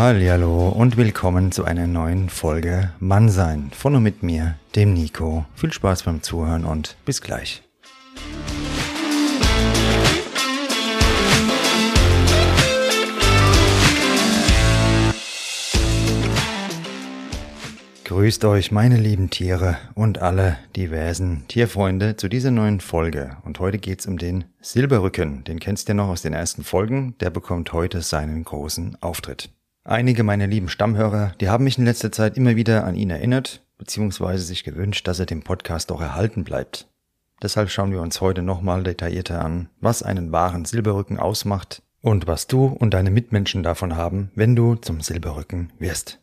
Hallo und willkommen zu einer neuen Folge Mannsein von und mit mir, dem Nico. Viel Spaß beim Zuhören und bis gleich. Grüßt euch, meine lieben Tiere und alle diversen Tierfreunde zu dieser neuen Folge. Und heute geht's um den Silberrücken. Den kennst du noch aus den ersten Folgen. Der bekommt heute seinen großen Auftritt. Einige meiner lieben Stammhörer, die haben mich in letzter Zeit immer wieder an ihn erinnert, beziehungsweise sich gewünscht, dass er dem Podcast auch erhalten bleibt. Deshalb schauen wir uns heute nochmal detaillierter an, was einen wahren Silberrücken ausmacht und was du und deine Mitmenschen davon haben, wenn du zum Silberrücken wirst.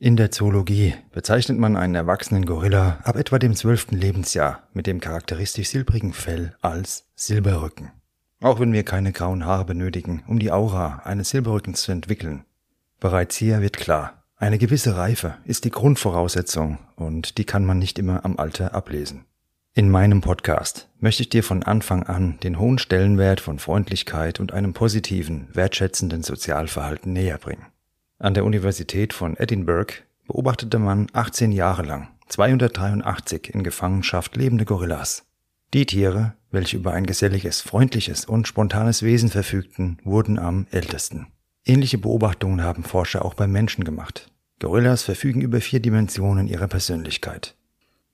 In der Zoologie bezeichnet man einen erwachsenen Gorilla ab etwa dem zwölften Lebensjahr mit dem charakteristisch silbrigen Fell als Silberrücken. Auch wenn wir keine grauen Haare benötigen, um die Aura eines Silberrückens zu entwickeln, Bereits hier wird klar, eine gewisse Reife ist die Grundvoraussetzung und die kann man nicht immer am Alter ablesen. In meinem Podcast möchte ich dir von Anfang an den hohen Stellenwert von Freundlichkeit und einem positiven, wertschätzenden Sozialverhalten näher bringen. An der Universität von Edinburgh beobachtete man 18 Jahre lang 283 in Gefangenschaft lebende Gorillas. Die Tiere, welche über ein geselliges, freundliches und spontanes Wesen verfügten, wurden am ältesten. Ähnliche Beobachtungen haben Forscher auch beim Menschen gemacht. Gorillas verfügen über vier Dimensionen ihrer Persönlichkeit.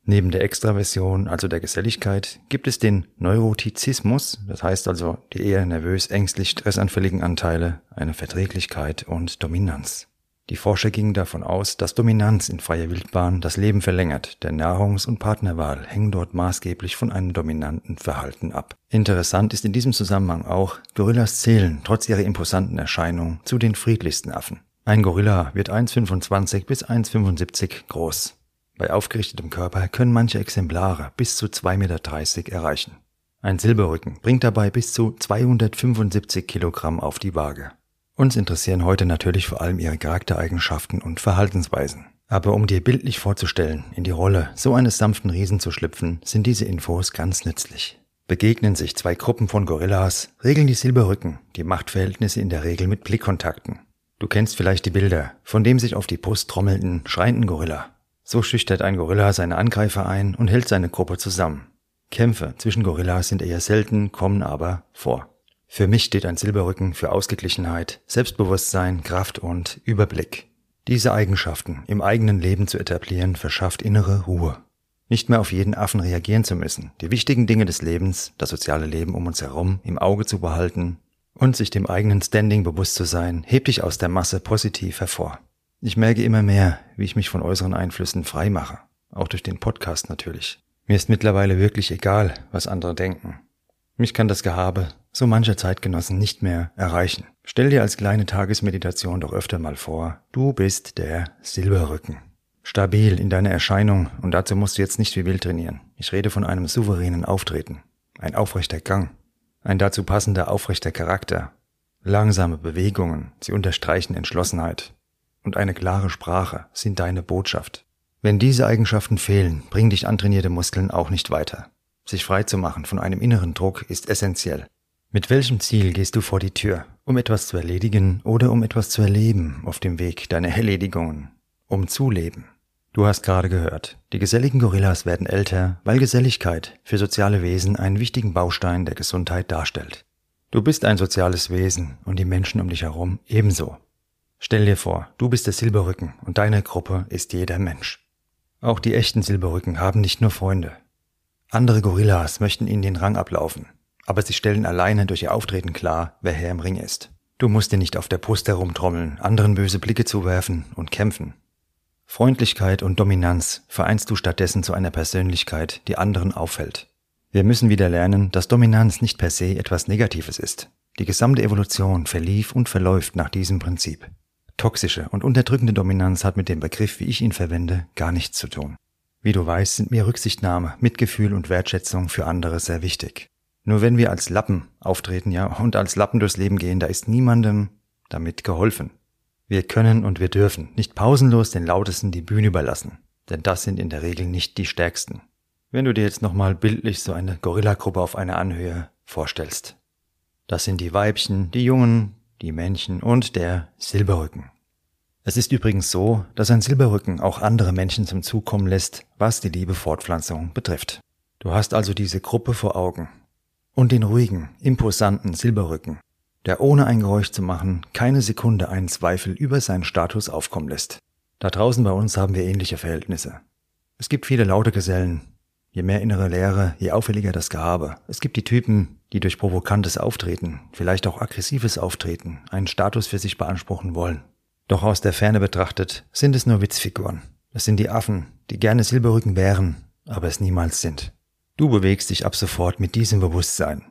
Neben der Extraversion, also der Geselligkeit, gibt es den Neurotizismus, das heißt also die eher nervös, ängstlich, stressanfälligen Anteile, eine Verträglichkeit und Dominanz. Die Forscher gingen davon aus, dass Dominanz in freier Wildbahn das Leben verlängert, denn Nahrungs- und Partnerwahl hängen dort maßgeblich von einem dominanten Verhalten ab. Interessant ist in diesem Zusammenhang auch, Gorillas zählen, trotz ihrer imposanten Erscheinung, zu den friedlichsten Affen. Ein Gorilla wird 1,25 bis 1,75 groß. Bei aufgerichtetem Körper können manche Exemplare bis zu 2,30 Meter erreichen. Ein Silberrücken bringt dabei bis zu 275 Kilogramm auf die Waage. Uns interessieren heute natürlich vor allem ihre Charaktereigenschaften und Verhaltensweisen. Aber um dir bildlich vorzustellen, in die Rolle so eines sanften Riesen zu schlüpfen, sind diese Infos ganz nützlich. Begegnen sich zwei Gruppen von Gorillas, regeln die Silberrücken die Machtverhältnisse in der Regel mit Blickkontakten. Du kennst vielleicht die Bilder von dem sich auf die Brust trommelnden, schreienden Gorilla. So schüchtert ein Gorilla seine Angreifer ein und hält seine Gruppe zusammen. Kämpfe zwischen Gorillas sind eher selten, kommen aber vor. Für mich steht ein Silberrücken für Ausgeglichenheit, Selbstbewusstsein, Kraft und Überblick. Diese Eigenschaften im eigenen Leben zu etablieren, verschafft innere Ruhe. Nicht mehr auf jeden Affen reagieren zu müssen, die wichtigen Dinge des Lebens, das soziale Leben um uns herum im Auge zu behalten und sich dem eigenen Standing bewusst zu sein, hebt dich aus der Masse positiv hervor. Ich merke immer mehr, wie ich mich von äußeren Einflüssen frei mache, auch durch den Podcast natürlich. Mir ist mittlerweile wirklich egal, was andere denken. Mich kann das Gehabe so mancher Zeitgenossen nicht mehr erreichen. Stell dir als kleine Tagesmeditation doch öfter mal vor, du bist der Silberrücken. Stabil in deiner Erscheinung und dazu musst du jetzt nicht wie wild trainieren. Ich rede von einem souveränen Auftreten, ein aufrechter Gang, ein dazu passender aufrechter Charakter, langsame Bewegungen, sie unterstreichen Entschlossenheit und eine klare Sprache sind deine Botschaft. Wenn diese Eigenschaften fehlen, bringen dich antrainierte Muskeln auch nicht weiter. Sich frei zu machen von einem inneren Druck ist essentiell. Mit welchem Ziel gehst du vor die Tür? Um etwas zu erledigen oder um etwas zu erleben auf dem Weg deiner Erledigungen? Um zu leben. Du hast gerade gehört, die geselligen Gorillas werden älter, weil Geselligkeit für soziale Wesen einen wichtigen Baustein der Gesundheit darstellt. Du bist ein soziales Wesen und die Menschen um dich herum ebenso. Stell dir vor, du bist der Silberrücken und deine Gruppe ist jeder Mensch. Auch die echten Silberrücken haben nicht nur Freunde. Andere Gorillas möchten ihnen den Rang ablaufen, aber sie stellen alleine durch ihr Auftreten klar, wer Herr im Ring ist. Du musst dir nicht auf der Brust herumtrommeln, anderen böse Blicke zuwerfen und kämpfen. Freundlichkeit und Dominanz vereinst du stattdessen zu einer Persönlichkeit, die anderen auffällt. Wir müssen wieder lernen, dass Dominanz nicht per se etwas Negatives ist. Die gesamte Evolution verlief und verläuft nach diesem Prinzip. Toxische und unterdrückende Dominanz hat mit dem Begriff, wie ich ihn verwende, gar nichts zu tun. Wie du weißt, sind mir Rücksichtnahme, Mitgefühl und Wertschätzung für andere sehr wichtig. Nur wenn wir als Lappen auftreten, ja, und als Lappen durchs Leben gehen, da ist niemandem damit geholfen. Wir können und wir dürfen nicht pausenlos den Lautesten die Bühne überlassen, denn das sind in der Regel nicht die Stärksten. Wenn du dir jetzt nochmal bildlich so eine Gorillagruppe auf einer Anhöhe vorstellst. Das sind die Weibchen, die Jungen, die Männchen und der Silberrücken. Es ist übrigens so, dass ein Silberrücken auch andere Menschen zum Zug kommen lässt, was die liebe Fortpflanzung betrifft. Du hast also diese Gruppe vor Augen. Und den ruhigen, imposanten Silberrücken, der ohne ein Geräusch zu machen keine Sekunde einen Zweifel über seinen Status aufkommen lässt. Da draußen bei uns haben wir ähnliche Verhältnisse. Es gibt viele laute Gesellen. Je mehr innere Leere, je auffälliger das Gehabe. Es gibt die Typen, die durch provokantes Auftreten, vielleicht auch aggressives Auftreten, einen Status für sich beanspruchen wollen. Doch aus der Ferne betrachtet sind es nur Witzfiguren. Es sind die Affen, die gerne Silberrücken wären, aber es niemals sind. Du bewegst dich ab sofort mit diesem Bewusstsein.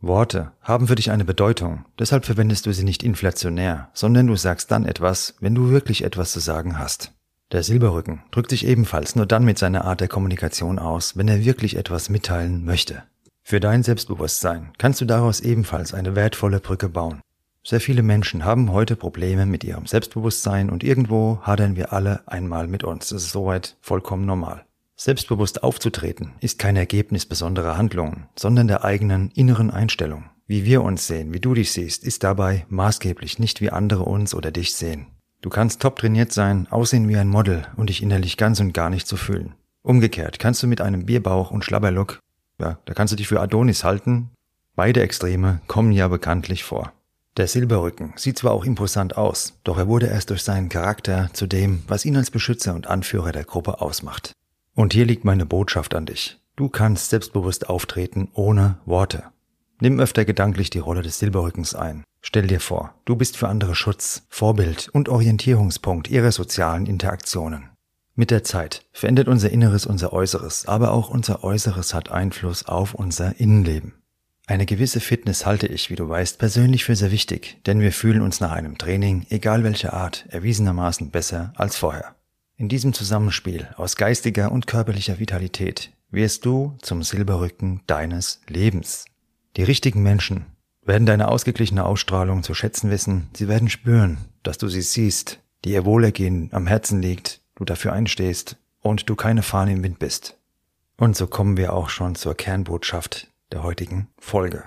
Worte haben für dich eine Bedeutung, deshalb verwendest du sie nicht inflationär, sondern du sagst dann etwas, wenn du wirklich etwas zu sagen hast. Der Silberrücken drückt sich ebenfalls nur dann mit seiner Art der Kommunikation aus, wenn er wirklich etwas mitteilen möchte. Für dein Selbstbewusstsein kannst du daraus ebenfalls eine wertvolle Brücke bauen. Sehr viele Menschen haben heute Probleme mit ihrem Selbstbewusstsein und irgendwo hadern wir alle einmal mit uns. Das ist soweit vollkommen normal. Selbstbewusst aufzutreten ist kein Ergebnis besonderer Handlungen, sondern der eigenen inneren Einstellung. Wie wir uns sehen, wie du dich siehst, ist dabei maßgeblich nicht wie andere uns oder dich sehen. Du kannst top trainiert sein, aussehen wie ein Model und dich innerlich ganz und gar nicht so fühlen. Umgekehrt kannst du mit einem Bierbauch und Schlabberlook, ja, da kannst du dich für Adonis halten. Beide Extreme kommen ja bekanntlich vor. Der Silberrücken sieht zwar auch imposant aus, doch er wurde erst durch seinen Charakter zu dem, was ihn als Beschützer und Anführer der Gruppe ausmacht. Und hier liegt meine Botschaft an dich. Du kannst selbstbewusst auftreten ohne Worte. Nimm öfter gedanklich die Rolle des Silberrückens ein. Stell dir vor, du bist für andere Schutz, Vorbild und Orientierungspunkt ihrer sozialen Interaktionen. Mit der Zeit verändert unser Inneres unser Äußeres, aber auch unser Äußeres hat Einfluss auf unser Innenleben. Eine gewisse Fitness halte ich, wie du weißt, persönlich für sehr wichtig, denn wir fühlen uns nach einem Training, egal welcher Art, erwiesenermaßen besser als vorher. In diesem Zusammenspiel aus geistiger und körperlicher Vitalität wirst du zum Silberrücken deines Lebens. Die richtigen Menschen werden deine ausgeglichene Ausstrahlung zu schätzen wissen, sie werden spüren, dass du sie siehst, die ihr Wohlergehen am Herzen liegt, du dafür einstehst und du keine Fahne im Wind bist. Und so kommen wir auch schon zur Kernbotschaft der heutigen Folge.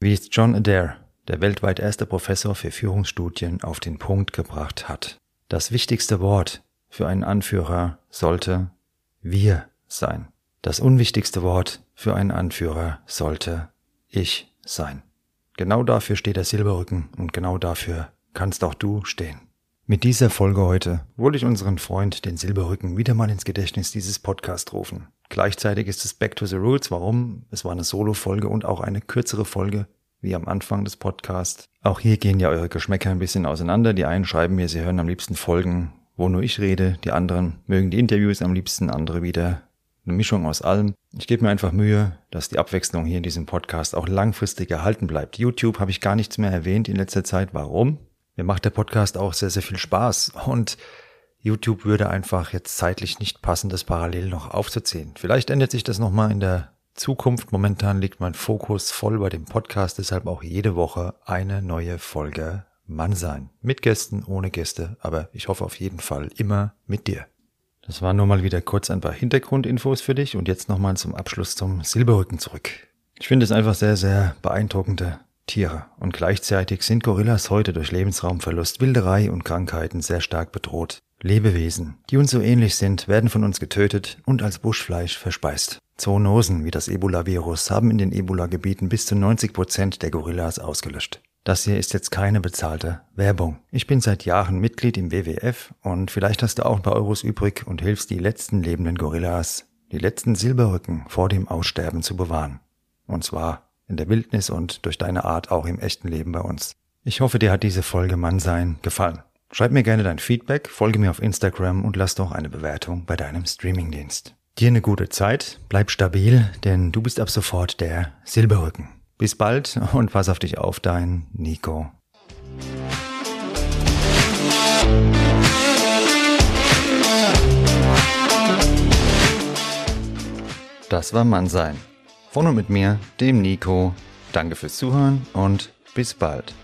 Wie es John Adair, der weltweit erste Professor für Führungsstudien, auf den Punkt gebracht hat. Das wichtigste Wort für einen Anführer sollte wir sein. Das unwichtigste Wort für einen Anführer sollte ich sein. Genau dafür steht der Silberrücken und genau dafür kannst auch du stehen. Mit dieser Folge heute wollte ich unseren Freund, den Silberrücken, wieder mal ins Gedächtnis dieses Podcast rufen. Gleichzeitig ist es Back to the Roots. Warum? Es war eine Solo-Folge und auch eine kürzere Folge, wie am Anfang des Podcasts. Auch hier gehen ja eure Geschmäcker ein bisschen auseinander. Die einen schreiben mir, sie hören am liebsten Folgen wo nur ich rede, die anderen mögen die Interviews am liebsten, andere wieder eine Mischung aus allem. Ich gebe mir einfach Mühe, dass die Abwechslung hier in diesem Podcast auch langfristig erhalten bleibt. YouTube habe ich gar nichts mehr erwähnt in letzter Zeit. Warum? Mir macht der Podcast auch sehr, sehr viel Spaß und YouTube würde einfach jetzt zeitlich nicht passen, das parallel noch aufzuziehen. Vielleicht ändert sich das nochmal in der Zukunft. Momentan liegt mein Fokus voll bei dem Podcast, deshalb auch jede Woche eine neue Folge Mann sein. Mit Gästen, ohne Gäste, aber ich hoffe auf jeden Fall immer mit dir. Das war nur mal wieder kurz ein paar Hintergrundinfos für dich und jetzt nochmal zum Abschluss zum Silberrücken zurück. Ich finde es einfach sehr, sehr beeindruckende Tiere. Und gleichzeitig sind Gorillas heute durch Lebensraumverlust, Wilderei und Krankheiten sehr stark bedroht. Lebewesen, die uns so ähnlich sind, werden von uns getötet und als Buschfleisch verspeist. Zoonosen wie das Ebola-Virus haben in den Ebola-Gebieten bis zu 90 Prozent der Gorillas ausgelöscht. Das hier ist jetzt keine bezahlte Werbung. Ich bin seit Jahren Mitglied im WWF und vielleicht hast du auch ein paar Euros übrig und hilfst die letzten lebenden Gorillas, die letzten Silberrücken vor dem Aussterben zu bewahren. Und zwar in der Wildnis und durch deine Art auch im echten Leben bei uns. Ich hoffe, dir hat diese Folge Mannsein gefallen. Schreib mir gerne dein Feedback, folge mir auf Instagram und lass doch eine Bewertung bei deinem Streamingdienst. Dir eine gute Zeit, bleib stabil, denn du bist ab sofort der Silberrücken. Bis bald und pass auf dich auf, dein Nico. Das war Mannsein. Von und mit mir, dem Nico. Danke fürs Zuhören und bis bald.